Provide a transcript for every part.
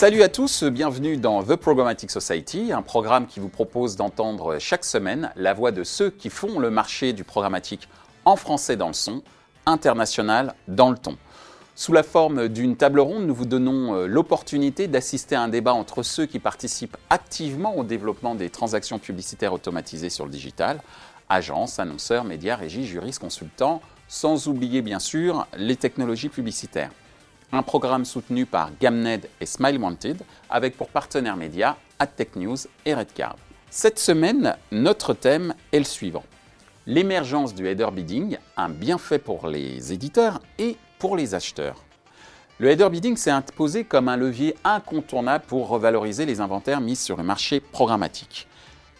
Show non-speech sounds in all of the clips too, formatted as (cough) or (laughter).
Salut à tous, bienvenue dans The Programmatic Society, un programme qui vous propose d'entendre chaque semaine la voix de ceux qui font le marché du programmatique en français dans le son, international dans le ton. Sous la forme d'une table ronde, nous vous donnons euh, l'opportunité d'assister à un débat entre ceux qui participent activement au développement des transactions publicitaires automatisées sur le digital, agences, annonceurs, médias, régies, juristes, consultants, sans oublier bien sûr les technologies publicitaires. Un programme soutenu par Gamned et Smile Wanted, avec pour partenaires médias AdTech News et Redcard. Cette semaine, notre thème est le suivant. L'émergence du header bidding, un bienfait pour les éditeurs et pour les acheteurs. Le header bidding s'est imposé comme un levier incontournable pour revaloriser les inventaires mis sur le marché programmatique.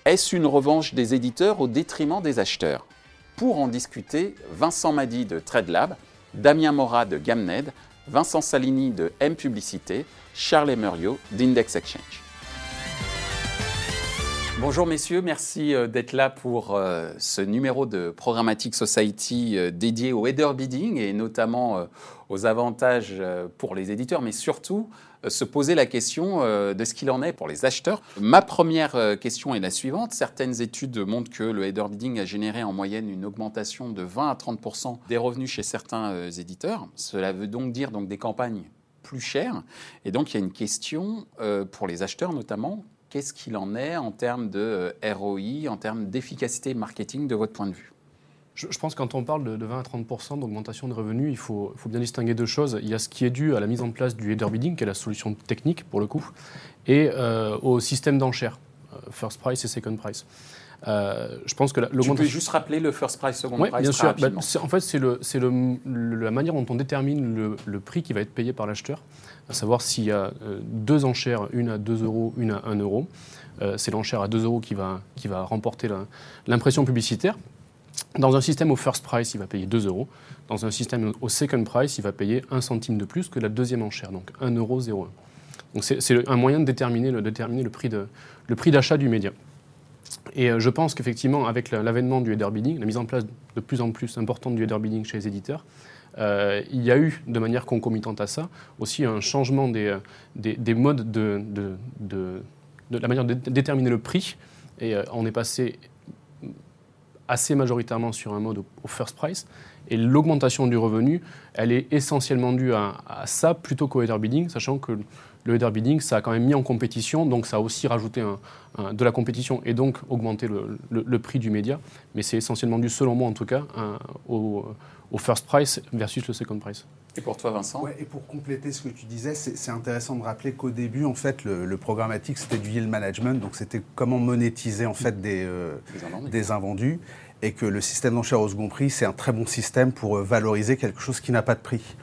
Est-ce une revanche des éditeurs au détriment des acheteurs? Pour en discuter, Vincent Madi de TradeLab, Damien Mora de Gamned, Vincent Salini de M Publicité, Charles Emerio d'Index Exchange. Bonjour messieurs, merci euh, d'être là pour euh, ce numéro de Programmatic Society euh, dédié au header bidding et notamment aux avantages pour les éditeurs, mais surtout se poser la question de ce qu'il en est pour les acheteurs. Ma première question est la suivante. Certaines études montrent que le header bidding a généré en moyenne une augmentation de 20 à 30% des revenus chez certains éditeurs. Cela veut donc dire donc des campagnes plus chères. Et donc il y a une question pour les acheteurs notamment Qu'est-ce qu'il en est en termes de euh, ROI, en termes d'efficacité marketing de votre point de vue? Je, pense que quand on parle de, 20 à 30% d'augmentation de revenus, il faut, faut, bien distinguer deux choses. Il y a ce qui est dû à la mise en place du header bidding, qui est la solution technique pour le coup, et euh, au système d'enchères, euh, first price et second price. Euh, je pense que tu peux juste rappeler le first price, second oui, price bien sûr. Bah, en fait, c'est le, le, la manière dont on détermine le, prix qui va être payé par l'acheteur, à savoir s'il y a deux enchères, une à 2 euros, une à 1 euro. Euh, c'est l'enchère à 2 euros qui va, qui va remporter l'impression publicitaire. Dans un système au first price, il va payer 2 euros. Dans un système au second price, il va payer 1 centime de plus que la deuxième enchère, donc 1,01 euro. Donc c'est un moyen de déterminer le, prix d'achat du média. Et euh, je pense qu'effectivement, avec l'avènement du header bidding, la mise en place de plus en plus importante du header bidding chez les éditeurs, euh, il y a eu, de manière concomitante à ça, aussi un changement des, euh, des, modes de, de, de, la manière de déterminer le prix. Et on est passé assez majoritairement sur un mode au, first price. Et l'augmentation du revenu, elle est essentiellement due à, ça plutôt qu'au header bidding, sachant que le header bidding, ça a quand même mis en compétition, donc ça a aussi rajouté de la compétition et donc augmenté le, prix du média. Mais c'est essentiellement dû, selon moi en tout cas, au, first price versus le second price. Et pour toi, Vincent? Et pour compléter ce que tu disais, c'est intéressant de rappeler qu'au début, en fait, le, programmatique, c'était du yield management, donc c'était comment monétiser en fait des, euh, des invendus, et que le système d'enchères au second prix, c'est un très bon système pour euh, valoriser quelque chose qui n'a pas de prix.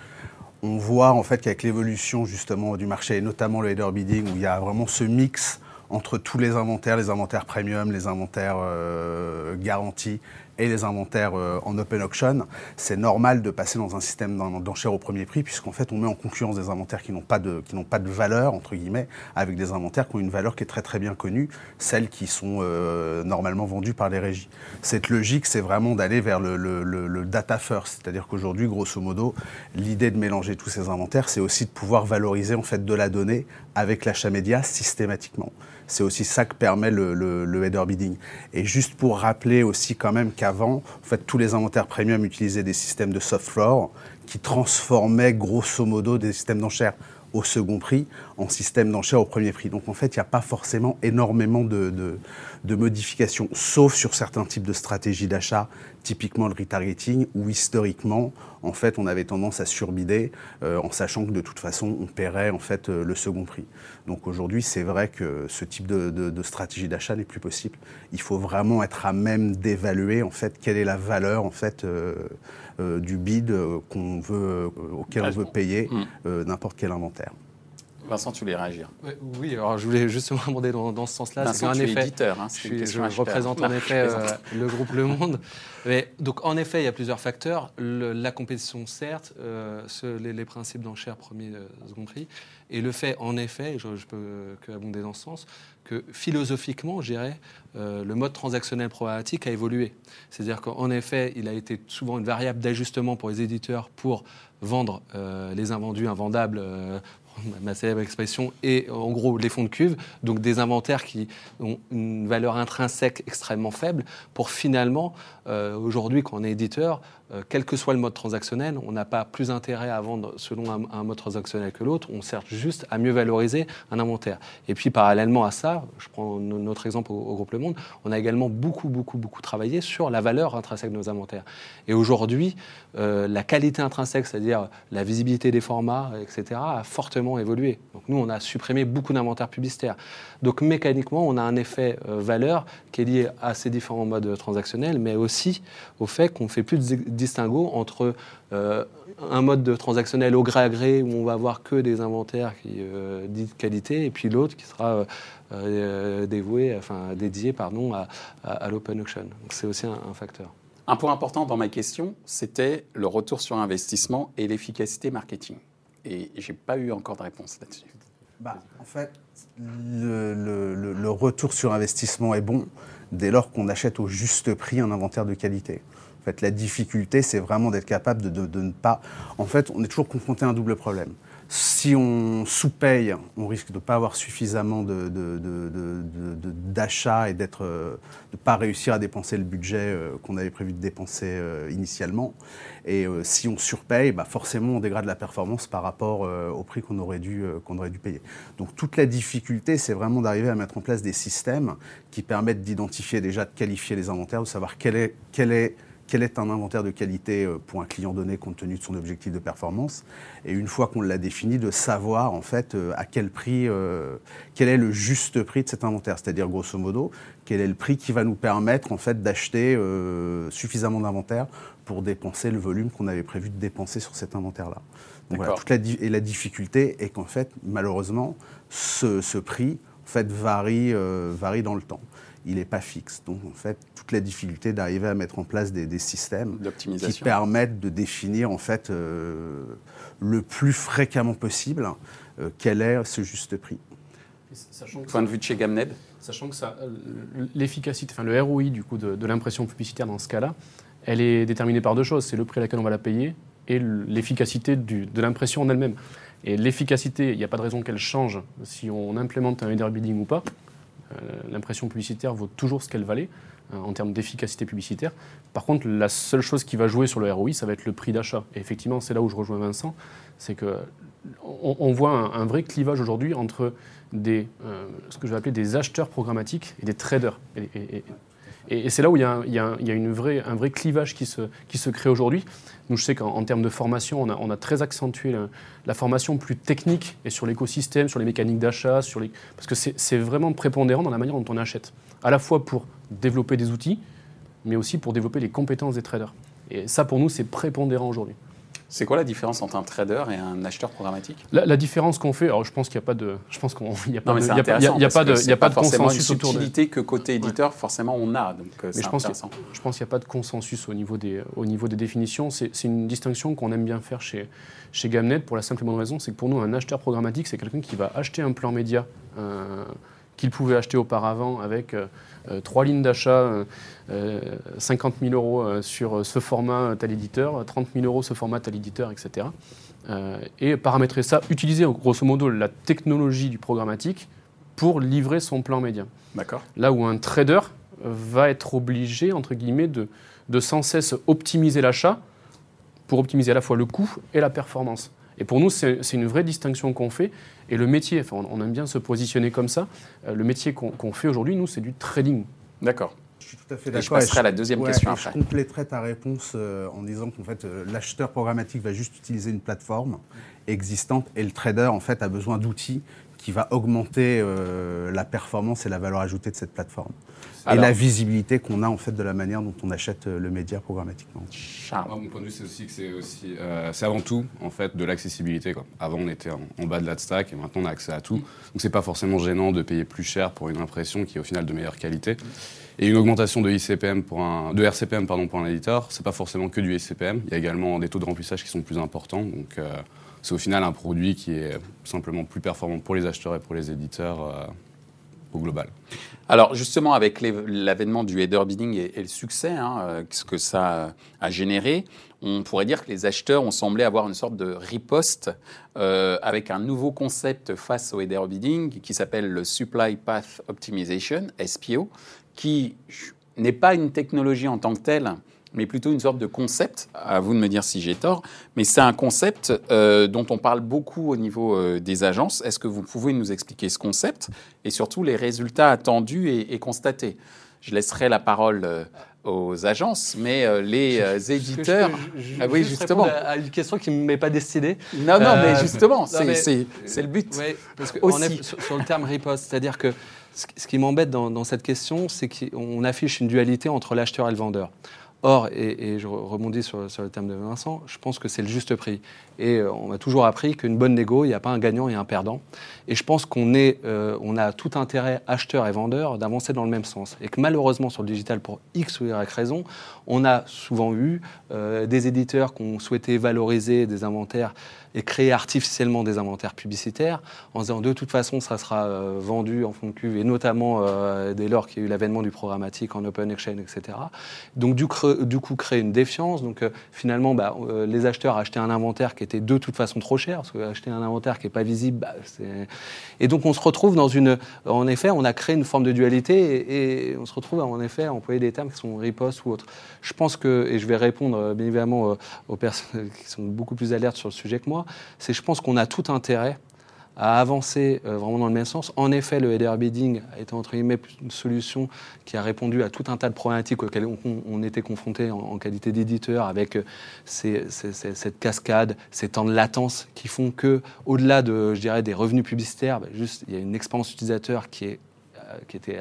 On voit en fait qu'avec l'évolution justement du marché, et notamment le header bidding, où il y a vraiment ce mix entre tous les inventaires, les inventaires premium, les inventaires euh, garantis et les inventaires euh, en open auction, c'est normal de passer dans un système d'enchères au premier prix, puisqu'en fait, on met en concurrence des inventaires qui n'ont pas, de, qui pas de valeur, entre guillemets, avec des inventaires qui ont une valeur qui est très très bien connue, celles qui sont euh, normalement vendues par les régies. Cette logique, c'est vraiment d'aller vers le, le, data first, c'est-à-dire qu'aujourd'hui, grosso modo, l'idée de mélanger tous ces inventaires, c'est aussi de pouvoir valoriser en fait de la donnée avec l'achat média systématiquement. C'est aussi ça que permet le, le, header bidding. Et juste pour rappeler aussi quand même qu'avant, en fait, tous les inventaires premium utilisaient des systèmes de soft floor qui transformaient grosso modo des systèmes d'enchères au second prix en système d'enchères au premier prix. Donc en fait, il n'y a pas forcément énormément de, de, modifications, sauf sur certains types de stratégies d'achat, typiquement le retargeting, où historiquement, en fait, on avait tendance à surbider euh, en sachant que de toute façon, on paierait en fait euh, le second prix. Donc aujourd'hui, c'est vrai que ce type de, de stratégie d'achat n'est plus possible. Il faut vraiment être à même d'évaluer en fait quelle est la valeur en fait euh, du bid qu'on veut, auquel on veut payer n'importe quel inventaire. Vincent, tu voulais réagir Oui, alors je voulais justement (laughs) demander dans, ce sens-là. Vincent, tu effet, éditeur. Hein, je, représente en effet euh, le groupe Le Monde. Mais, donc, en effet, il y a plusieurs facteurs. la compétition, certes, euh, les, principes d'enchères premier, euh, second prix, et le fait, en effet, je, je peux abonder dans ce sens, que philosophiquement, je dirais, le mode transactionnel problématique a évolué. C'est-à-dire qu'en effet, il a été souvent une variable d'ajustement pour les éditeurs pour vendre les invendus invendables ma célèbre expression, et en gros les fonds de cuve, donc des inventaires qui ont une valeur intrinsèque extrêmement faible, pour finalement, euh, aujourd'hui, quand on est éditeur, euh, quel que soit le mode transactionnel, on n'a pas plus intérêt à vendre selon un, mode transactionnel que l'autre, on sert juste à mieux valoriser un inventaire. Et puis parallèlement à ça, je prends notre exemple au, groupe Le Monde, on a également beaucoup, beaucoup, beaucoup travaillé sur la valeur intrinsèque de nos inventaires. Et aujourd'hui, euh, la qualité intrinsèque, c'est-à-dire la visibilité des formats, etc., a fortement évolué. Donc nous, on a supprimé beaucoup d'inventaires publicitaires. Donc mécaniquement, on a un effet euh, valeur qui est lié à ces différents modes transactionnels, mais aussi au fait qu'on fait plus de distinguo entre euh, un mode de transactionnel au gré à gré où on va avoir que des inventaires qui euh, de qualité et puis l'autre qui sera euh, dévoué, enfin dédié pardon à, l'open auction. C'est aussi un, facteur. Un point important dans ma question, c'était le retour sur investissement et l'efficacité marketing. Et j'ai pas eu encore de réponse là-dessus. Bah, en fait, le, le, retour sur investissement est bon dès lors qu'on achète au juste prix un inventaire de qualité fait, la difficulté, c'est vraiment d'être capable de, ne pas. En fait, on est toujours confronté à un double problème. Si on sous-paye, on risque de ne pas avoir suffisamment d'achats et d'être, de ne pas réussir à dépenser le budget euh, qu'on avait prévu de dépenser euh, initialement. Et euh, si on surpaye, bah forcément, on dégrade la performance par rapport au prix qu'on aurait, dû, aurait dû payer. Donc toute la difficulté, c'est vraiment d'arriver à mettre en place des systèmes qui permettent d'identifier déjà, de qualifier les inventaires, de savoir quel est, quel est quel est un inventaire de qualité euh, pour un client donné compte tenu de son objectif de performance. Et une fois qu'on l'a défini, de savoir en fait euh, à quel prix, euh, quel est le juste prix de cet inventaire. C'est-à-dire grosso modo, quel est le prix qui va nous permettre en fait d'acheter suffisamment d'inventaire pour dépenser le volume qu'on avait prévu de dépenser sur cet inventaire-là. voilà, toute la, et la difficulté est qu'en fait, malheureusement, ce, ce prix en fait, varie, varie dans le temps il n'est pas fixe. Donc, en fait, toute la difficulté d'arriver à mettre en place des, systèmes qui permettent de définir, en fait, euh, le plus fréquemment possible euh, quel est ce juste prix. Point de vue de chez Gamned Sachant que euh, l'efficacité, enfin le ROI du coup de, l'impression publicitaire dans ce cas-là, elle est déterminée par deux choses. C'est le prix à laquelle on va la payer et l'efficacité de l'impression en elle-même. Et l'efficacité, il n'y a pas de raison qu'elle change si on implémente un header bidding ou pas. Euh, l'impression publicitaire vaut toujours ce qu'elle valait hein, en termes d'efficacité publicitaire. Par contre, la seule chose qui va jouer sur le ROI, ça va être le prix d'achat. Et effectivement, c'est là où je rejoins Vincent, c'est que on, voit un, vrai clivage aujourd'hui entre des, euh, ce que je vais appeler des acheteurs programmatiques et des traders. Et, c'est là où il y a, une vraie, un vrai clivage qui se, qui se crée aujourd'hui. Nous, je sais qu'en termes de formation, on a, très accentué la, formation plus technique et sur l'écosystème, sur les mécaniques d'achat, sur les... parce que c'est vraiment prépondérant dans la manière dont on achète. À la fois pour développer des outils, mais aussi pour développer les compétences des traders. Et ça, pour nous, c'est prépondérant aujourd'hui. C'est quoi la différence entre un trader et un acheteur programmatique? La, différence qu'on fait, alors je pense qu'il n'y a pas de, je pense qu'il n'y a pas de, il y a, pas de, il y a pas de consensus autour de. que côté éditeur forcément on a, donc euh, Mais je pense, je pense qu'il n'y a pas de consensus au niveau des, au niveau des définitions. C'est une distinction qu'on aime bien faire chez, chez Gamnet pour la simple et bonne raison, c'est que pour nous un acheteur programmatique c'est quelqu'un qui va acheter un plan média. Euh, qu'il pouvait acheter auparavant avec euh, trois lignes d'achat, 50 euh, 000 euros sur ce format tel éditeur, 30 000 euros ce format tel éditeur, etc. et paramétrer ça, utiliser grosso modo la technologie du programmatique pour livrer son plan média. D'accord. Là où un trader va être obligé, entre guillemets, de, de sans cesse optimiser l'achat pour optimiser à la fois le coût et la performance. Et pour nous, c'est une vraie distinction qu'on fait. Et le métier, enfin, on, aime bien se positionner comme ça. Euh, le métier qu'on fait aujourd'hui, nous, c'est du trading. D'accord. Je suis tout à fait d'accord. Je passerai à la deuxième question après. Je compléterai ta réponse euh, en disant qu'en fait, euh, l'acheteur programmatique va juste utiliser une plateforme existante et le trader, en fait, a besoin d'outils qui va augmenter la performance et la valeur ajoutée de cette plateforme et la visibilité qu'on a en fait de la manière dont on achète euh, le média programmatiquement. mon point de vue, c'est aussi que c'est aussi, euh, c'est avant tout en fait de l'accessibilité. Avant, on était en, bas de la stack et maintenant on a accès à tout. Donc c'est pas forcément gênant de payer plus cher pour une impression qui est au final de meilleure qualité. Et une augmentation de ICPM pour un, de RCPM pardon pour un éditeur, c'est pas forcément que du ICPM. Il y a également des taux de remplissage qui sont plus importants. Donc euh, c'est au final un produit qui est simplement plus performant pour les acheteurs et pour les éditeurs au global. Alors justement, avec l'avènement du header bidding et, le succès, hein, ce que ça a généré, on pourrait dire que les acheteurs ont semblé avoir une sorte de riposte euh, avec un nouveau concept face au header bidding qui s'appelle le Supply Path Optimization, SPO, qui n'est pas une technologie en tant que telle, mais plutôt une sorte de concept, à vous de me dire si j'ai tort, mais c'est un concept euh, dont on parle beaucoup au niveau euh, des agences. Est-ce que vous pouvez nous expliquer ce concept et surtout les résultats attendus et, constatés? Je laisserai la parole euh, aux agences, mais les éditeurs. ah oui, justement. À une question qui ne m'est pas destinée. Non, non, mais justement, c'est le but. Oui, parce qu'on est sur, le terme riposte, c'est-à-dire que ce qui m'embête dans, dans, cette question, c'est qu'on affiche une dualité entre l'acheteur et le vendeur. Or, et, je rebondis sur, le terme de Vincent, je pense que c'est le juste prix. Et euh, on a toujours appris qu'une bonne négo, il n'y a pas un gagnant et un perdant. Et je pense qu'on euh, on a tout intérêt, acheteurs et vendeurs, d'avancer dans le même sens. Et que malheureusement, sur le digital, pour X ou Y raison, on a souvent eu euh, des éditeurs qui ont souhaité valoriser des inventaires et créer artificiellement des inventaires publicitaires en disant de toute façon ça sera vendu en fond de cuve et notamment dès lors qu'il y a eu l'avènement du programmatique en open exchange, etc. Donc du, du coup créer une défiance. Donc euh, finalement bah, les acheteurs achetaient un inventaire qui était de toute façon trop cher parce qu'acheter un inventaire qui n'est pas visible, bah, c'est... Et donc on se retrouve dans une... En effet, on a créé une forme de dualité et, on se retrouve en effet à employer des termes qui sont riposte ou autres. Je pense que, et je vais répondre bien évidemment aux personnes (laughs) qui sont beaucoup plus alertes sur le sujet que moi, c'est je pense qu'on a tout intérêt à avancer euh, vraiment dans le même sens. En effet, le header bidding a été entre guillemets une solution qui a répondu à tout un tas de problématiques auxquelles on, était confronté en, qualité d'éditeur, avec euh, cette cascade, ces temps de latence qui font que, au-delà de, je dirais, des revenus publicitaires, bah, juste il y a une expérience utilisateur qui est qui était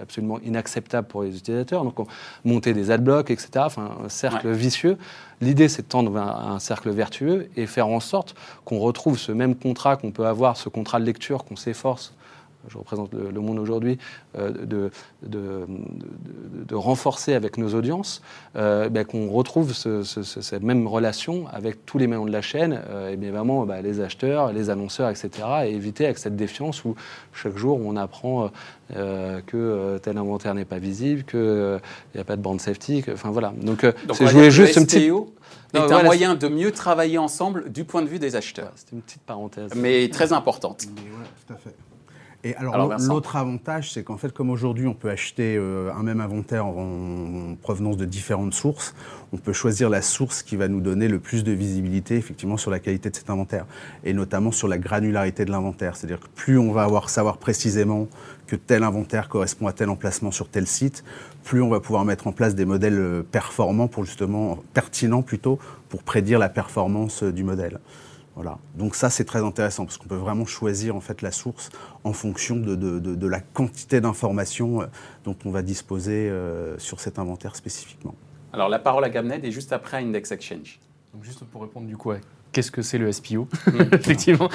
absolument inacceptable pour les utilisateurs. Donc, on montait des adblocks, etc. Enfin, un cercle vicieux. L'idée, c'est de tendre vers un cercle vertueux et faire en sorte qu'on retrouve ce même contrat qu'on peut avoir, ce contrat de lecture qu'on s'efforce je représente le, monde aujourd'hui, euh, de, de, renforcer avec nos audiences, euh, ben, qu'on retrouve cette même relation avec tous les maillons de la chaîne, euh, et bien vraiment bah, les acheteurs, les annonceurs, etc., et éviter avec cette défiance où chaque jour on apprend que tel inventaire n'est pas visible, qu'il n'y a pas de bande safety, enfin voilà. Donc, c'est jouer juste un petit est un moyen de mieux travailler ensemble du point de vue des acheteurs. C'était une petite parenthèse. Mais très importante. tout à fait. Et alors, l'autre avantage, c'est qu'en fait, comme aujourd'hui, on peut acheter euh, un même inventaire en, provenance de différentes sources, on peut choisir la source qui va nous donner le plus de visibilité, effectivement, sur la qualité de cet inventaire, et notamment sur la granularité de l'inventaire. C'est-à-dire que plus on va avoir savoir précisément que tel inventaire correspond à tel emplacement sur tel site, plus on va pouvoir mettre en place des modèles euh, performants pour justement pertinents plutôt pour prédire la performance euh, du modèle. Donc ça, c'est très intéressant parce qu'on peut vraiment choisir en fait la source en fonction de, la quantité d'informations euh, dont on va disposer euh, sur cet inventaire spécifiquement. Alors la parole à Gabned est juste après Index Exchange. Donc juste pour répondre du coup, qu'est-ce que c'est le SPO mm. (laughs) Effectivement,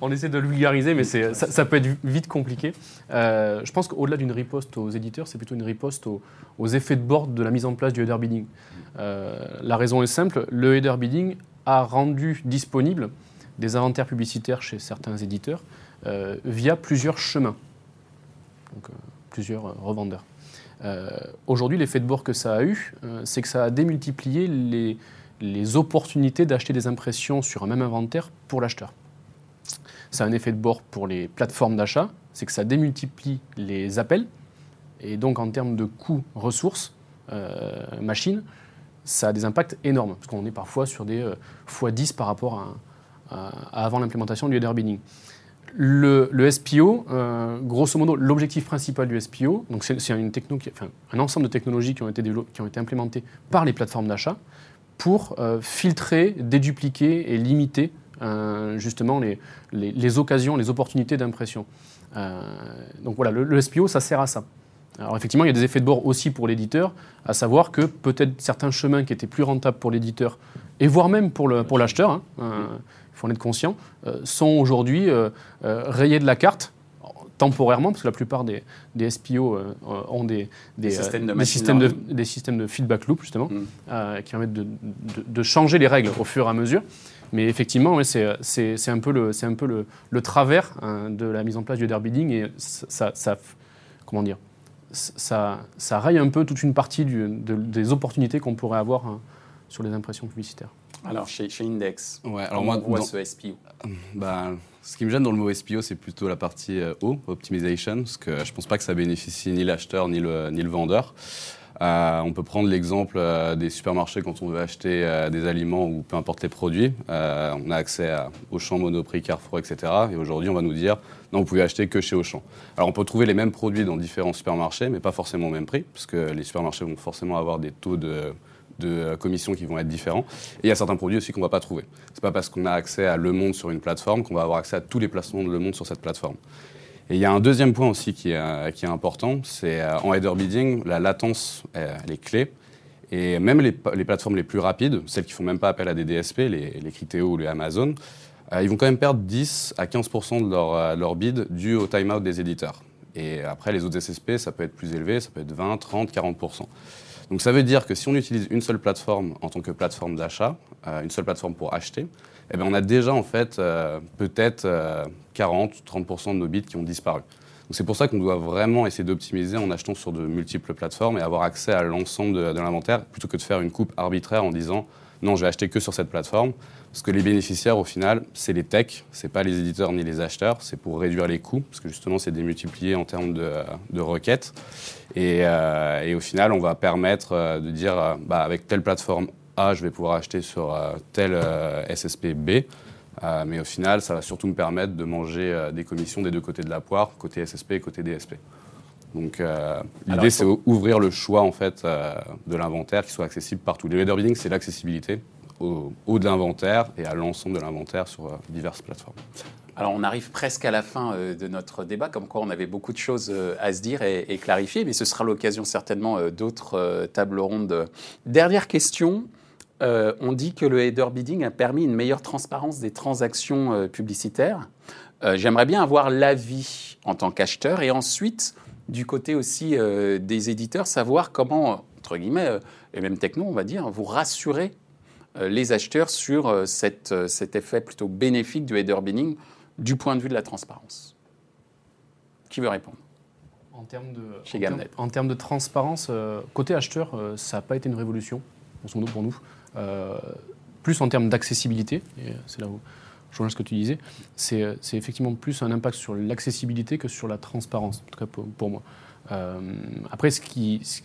on essaie de le vulgariser, mais ça, ça, peut être vite compliqué. Euh, je pense qu'au-delà d'une riposte aux éditeurs, c'est plutôt une riposte aux, effets de bord de la mise en place du header bidding. la raison est simple, le header bidding a rendu disponible des inventaires publicitaires chez certains éditeurs euh, via plusieurs chemins, donc euh, plusieurs euh, revendeurs. Aujourd'hui, l'effet de bord que ça a eu, c'est que ça a démultiplié les, les opportunités d'acheter des impressions sur un même inventaire pour l'acheteur. Ça a un effet de bord pour les plateformes d'achat, c'est que ça démultiplie les appels, et donc en termes de coûts ressources, machines, ça a des impacts énormes, parce qu'on est parfois sur des x10 par rapport à euh, avant l'implémentation du header bidding. Le, SPO, euh, grosso modo, l'objectif principal du SPO, donc c'est une techno un ensemble de technologies qui ont été, implémentées par les plateformes d'achat pour euh, filtrer, dédupliquer et limiter justement les, occasions, les opportunités d'impression. donc voilà, le, SPO, ça sert à ça. Alors effectivement, il y a des effets de bord aussi pour l'éditeur, à savoir que peut-être certains chemins qui étaient plus rentables pour l'éditeur, et voire même pour l'acheteur, hein, il faut en être conscient, euh, sont aujourd'hui euh, euh, rayés de la carte temporairement, parce que la plupart des, SPO ont des, systèmes, de des, systèmes de feedback loop, justement, mm. qui permettent de, changer les règles au fur et à mesure. Mais effectivement, c'est un peu le, un peu le, le travers hein, de la mise en place du header bidding et ça, ça comment dire, ça, ça, raille un peu toute une partie du, des opportunités qu'on pourrait avoir hein, sur les impressions publicitaires. Alors chez, chez Index, ouais, alors moi, on voit ce SPO bah, Ce qui me gêne dans le mot SPO, c'est plutôt la partie euh, O, Optimization, parce que je ne pense pas que ça bénéficie ni l'acheteur ni le, ni le vendeur. Euh, on peut prendre l'exemple euh, des supermarchés quand on veut acheter euh, des aliments ou peu importe les produits. on a accès à Auchan, Monoprix, Carrefour, etc. Et aujourd'hui, on va nous dire non, vous pouvez acheter que chez Auchan. Alors, on peut trouver les mêmes produits dans différents supermarchés, mais pas forcément au même prix, parce que les supermarchés vont forcément avoir des taux de, commission qui vont être différents. Et il y a certains produits aussi qu'on ne va pas trouver. C'est pas parce qu'on a accès à Le Monde sur une plateforme qu'on va avoir accès à tous les placements de Le Monde sur cette plateforme. Et il y a un deuxième point aussi qui est, est important, c'est euh, en header bidding, la latence, elle est clé. Et même les, plateformes les plus rapides, celles qui font même pas appel à des DSP, les, les Criteo ou les Amazon, euh, ils vont quand même perdre 10 à 15% de leur, euh, leur bid dû au timeout des éditeurs. Et après, les autres SSP, ça peut être plus élevé, ça peut être 20, 30, 40%. Donc ça veut dire que si on utilise une seule plateforme en tant que plateforme d'achat, une seule plateforme pour acheter, eh ben, on a déjà en fait euh, peut-être 40 euh, 30% de nos bits qui ont disparu. C'est pour ça qu'on doit vraiment essayer d'optimiser en achetant sur de multiples plateformes et avoir accès à l'ensemble de, l'inventaire plutôt que de faire une coupe arbitraire en disant non, je vais acheter que sur cette plateforme. Parce que les bénéficiaires, au final, c'est les techs, c'est pas les éditeurs ni les acheteurs, c'est pour réduire les coûts, parce que justement, c'est démultiplié en termes de, requêtes. Euh, et, au final, on va permettre de dire, bah, avec telle plateforme a, je vais pouvoir acheter sur euh, tel euh, SSP B. Euh, mais au final, ça va surtout me permettre de manger des commissions des deux côtés de la poire, côté SSP et côté DSP. Donc l'idée, c'est ouvrir le choix en fait de l'inventaire qui soit accessible partout. Le leader bidding, c'est l'accessibilité au haut de l'inventaire et à l'ensemble de l'inventaire sur diverses plateformes. Alors on arrive presque à la fin de notre débat, comme quoi on avait beaucoup de choses à se dire et, et clarifier, mais ce sera l'occasion certainement d'autres tables rondes. Dernière question, euh, on dit que le header bidding a permis une meilleure transparence des transactions euh, publicitaires. Euh, j'aimerais bien avoir l'avis en tant qu'acheteur et ensuite, du côté aussi des éditeurs, savoir comment, entre guillemets, et même techno, on va dire, vous rassurer les acheteurs sur cet effet plutôt bénéfique du header bidding du point de vue de la transparence. Qui veut répondre? En termes, de, en, termes, de transparence, côté acheteur, ça n'a pas été une révolution, pour nous. Euh, plus en termes d'accessibilité, c'est là où je rejoins ce que tu disais, c'est, effectivement plus un impact sur l'accessibilité que sur la transparence, en tout cas pour, moi. Euh, après,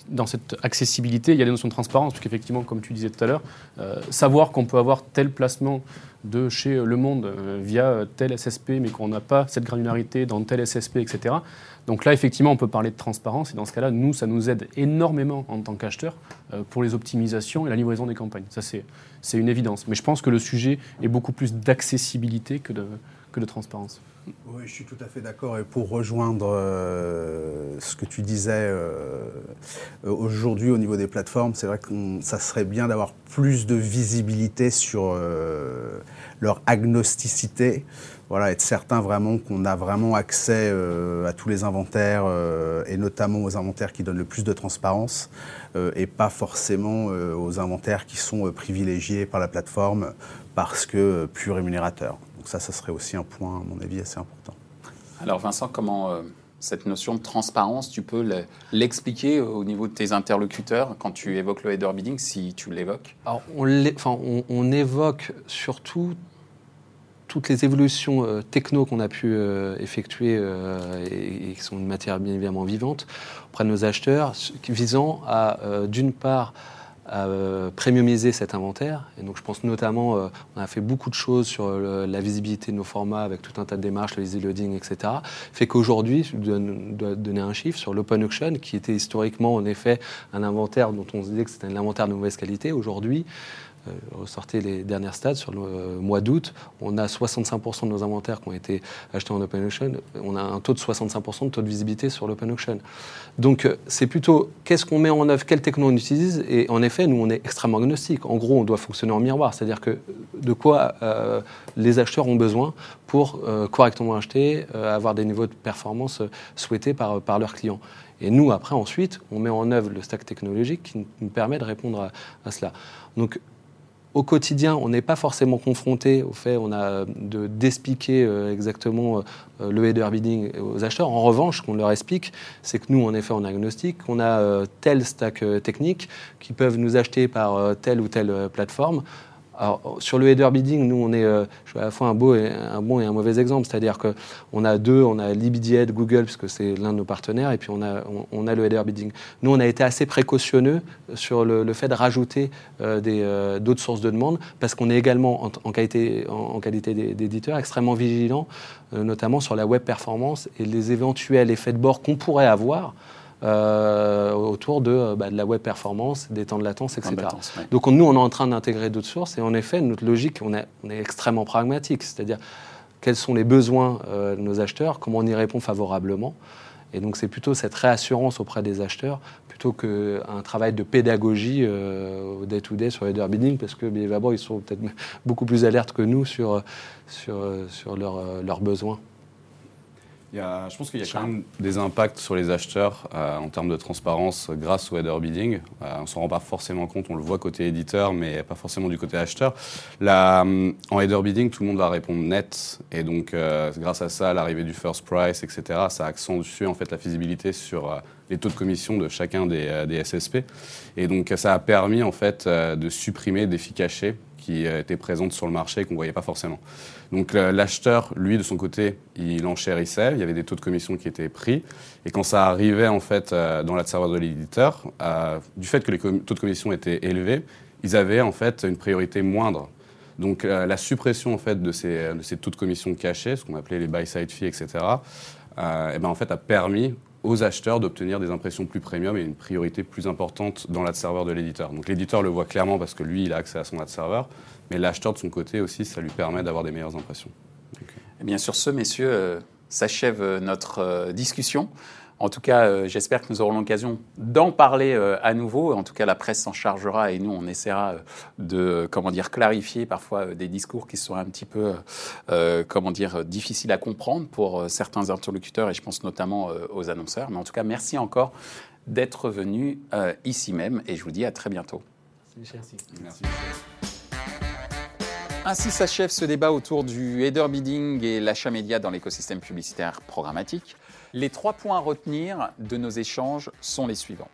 dans cette accessibilité, il y a des notions de transparence, parce qu'effectivement, comme tu disais tout à l'heure, euh, savoir qu'on peut avoir tel placement de chez Le Monde via tel SSP, mais qu'on n'a pas cette granularité dans tel SSP, etc. Donc là, effectivement, on peut parler de transparence et dans ce cas-là, nous, ça nous aide énormément en tant qu'acheteur euh, pour les optimisations et la livraison des campagnes. Ça, c'est une évidence. Mais je pense que le sujet est beaucoup plus d'accessibilité que de, que de transparence. Oui, je suis tout à fait d'accord. Et pour rejoindre euh, ce que tu disais euh, aujourd'hui au niveau des plateformes, c'est vrai que ça serait bien d'avoir plus de visibilité sur leur agnosticité voilà, être certain vraiment qu'on a vraiment accès euh, à tous les inventaires euh, et notamment aux inventaires qui donnent le plus de transparence euh, et pas forcément aux inventaires qui sont privilégiés par la plateforme parce que plus rémunérateurs. Donc ça, ça serait aussi un point, à mon avis, assez important. Alors Vincent, comment cette notion de transparence, tu peux l'expliquer au niveau de tes interlocuteurs quand tu évoques le header bidding, si tu l'évoques? Alors, on, on, on, évoque surtout toutes les évolutions euh, techno qu'on a pu euh, effectuer euh, et, qui sont une matière bien évidemment vivante auprès de nos acheteurs, visant à, d'une part, à premiumiser cet inventaire. Et donc, je pense notamment, on a fait beaucoup de choses sur la visibilité de nos formats avec tout un tas de démarches, le easy loading, etc. Fait qu'aujourd'hui, je dois donner un chiffre sur l'open auction, qui était historiquement, en effet, un inventaire dont on se disait que c'était un inventaire de mauvaise qualité. Aujourd'hui, euh, ressortez les dernières stats sur le euh, mois d'août, on a 65% de nos inventaires qui ont été achetés en open auction. On a un taux de 65% de taux de visibilité sur l'open auction. Donc euh, c'est plutôt qu'est-ce qu'on met en œuvre, quelle techno on utilise. Et en effet, nous, on est extrêmement agnostique. En gros, on doit fonctionner en miroir. C'est-à-dire que de quoi les acheteurs ont besoin pour correctement acheter, avoir des niveaux de performance souhaités par, par leurs clients. Et nous, après, ensuite, on met en œuvre le stack technologique qui nous permet de répondre à, à cela. Donc, au quotidien, on n'est pas forcément confronté au fait on a de d'expliquer exactement le header bidding aux acheteurs. En revanche, qu'on leur explique, c'est que nous, en effet, on agnostique, on a tel stack technique qui peuvent nous acheter par telle ou telle plateforme. Alors, sur le header bidding, nous, on est euh, à la fois un, beau et, un bon et un mauvais exemple. C'est-à-dire qu'on a deux, on a LibDiet, Google, puisque c'est l'un de nos partenaires, et puis on a, on, a le header bidding. Nous, on a été assez précautionneux sur le, fait de rajouter euh, euh, d'autres sources de demande, parce qu'on est également, en, qualité, en, qualité d'éditeur, extrêmement vigilant, notamment sur la web performance et les éventuels effets de bord qu'on pourrait avoir euh, autour de, bah, de, la web performance, des temps de latence, etc. Donc nous, on est en train d'intégrer d'autres sources et en effet, notre logique, on est, on est extrêmement pragmatique, c'est-à-dire quels sont les besoins euh, de nos acheteurs, comment on y répond favorablement. Et donc c'est plutôt cette réassurance auprès des acheteurs plutôt qu'un travail de pédagogie euh, au day-to-day sur les bidding, parce que bien évidemment, ils sont peut-être beaucoup plus alertes que nous sur, sur, sur leurs besoins je pense qu'il y a quand même des impacts sur les acheteurs euh, en termes de transparence grâce au header bidding. Euh, on ne s'en rend pas forcément compte, on le voit côté éditeur, mais pas forcément du côté acheteur. Euh, en header bidding, tout le monde va répondre net, et donc grâce à ça, l'arrivée du first price, etc., ça accentue en fait la visibilité sur les taux de commission de chacun des, des, SSP. Et donc ça a permis en fait de supprimer des filles cachées qui étaient présentes sur le marché et qu'on ne voyait pas forcément. Donc l'acheteur, lui, de son côté, il enchérissait, il y avait des taux de commission qui étaient pris, et quand ça arrivait en fait euh, dans la serveur de l'éditeur, euh, du fait que les taux de commission étaient élevés, ils avaient en fait une priorité moindre. Donc euh, la suppression en fait de ces, taux de commission cachés, ce qu'on appelait les buy-side fees, etc., et ben, en fait a permis aux acheteurs d'obtenir des impressions plus premium et une priorité plus importante dans l'ad server de l'éditeur. Donc l'éditeur le voit clairement parce que lui, il a accès à son ad server, mais l'acheteur de son côté aussi, ça lui permet d'avoir des meilleures impressions. Eh bien sur ce, messieurs, euh, s'achève euh, notre euh, discussion. En tout cas, euh, j'espère que nous aurons l'occasion d'en parler euh, à nouveau. En tout cas, la presse s'en chargera et nous, on essaiera de, comment dire, clarifier parfois des discours qui sont un petit peu, comment dire, difficiles à comprendre pour certains interlocuteurs et je pense notamment aux annonceurs. Mais en tout cas, merci encore d'être venu ici même et je vous dis à très bientôt. Merci. merci. Ainsi s'achève ce débat autour du header bidding et l'achat média dans l'écosystème publicitaire programmatique. Les trois points à retenir de nos échanges sont les suivants.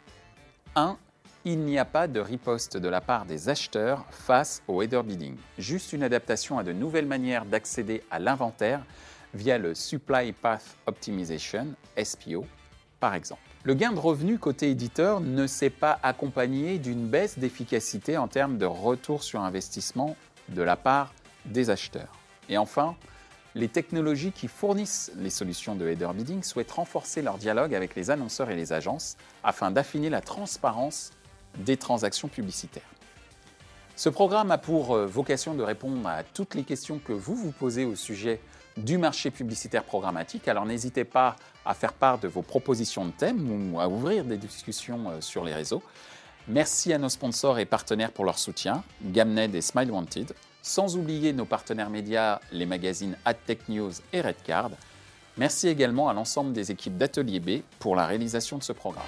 1. Il n'y a pas de riposte de la part des acheteurs face au header bidding, juste une adaptation à de nouvelles manières d'accéder à l'inventaire via le Supply Path Optimization, SPO, par exemple. Le gain de revenus côté éditeur ne s'est pas accompagné d'une baisse d'efficacité en termes de retour sur investissement de la part des acheteurs. Et enfin, les technologies qui fournissent les solutions de header bidding souhaitent renforcer leur dialogue avec les annonceurs et les agences afin d'affiner la transparence des transactions publicitaires. Ce programme a pour euh, vocation de répondre à toutes les questions que vous vous posez au sujet du marché publicitaire programmatique. Alors n'hésitez pas à faire part de vos propositions de thèmes ou à ouvrir des discussions euh, sur les réseaux. Merci à nos sponsors et partenaires pour leur soutien, Gamned et Smile Wanted sans oublier nos partenaires médias, les magazines AdTech News et Redcard. Merci également à l'ensemble des équipes d'Atelier B pour la réalisation de ce programme.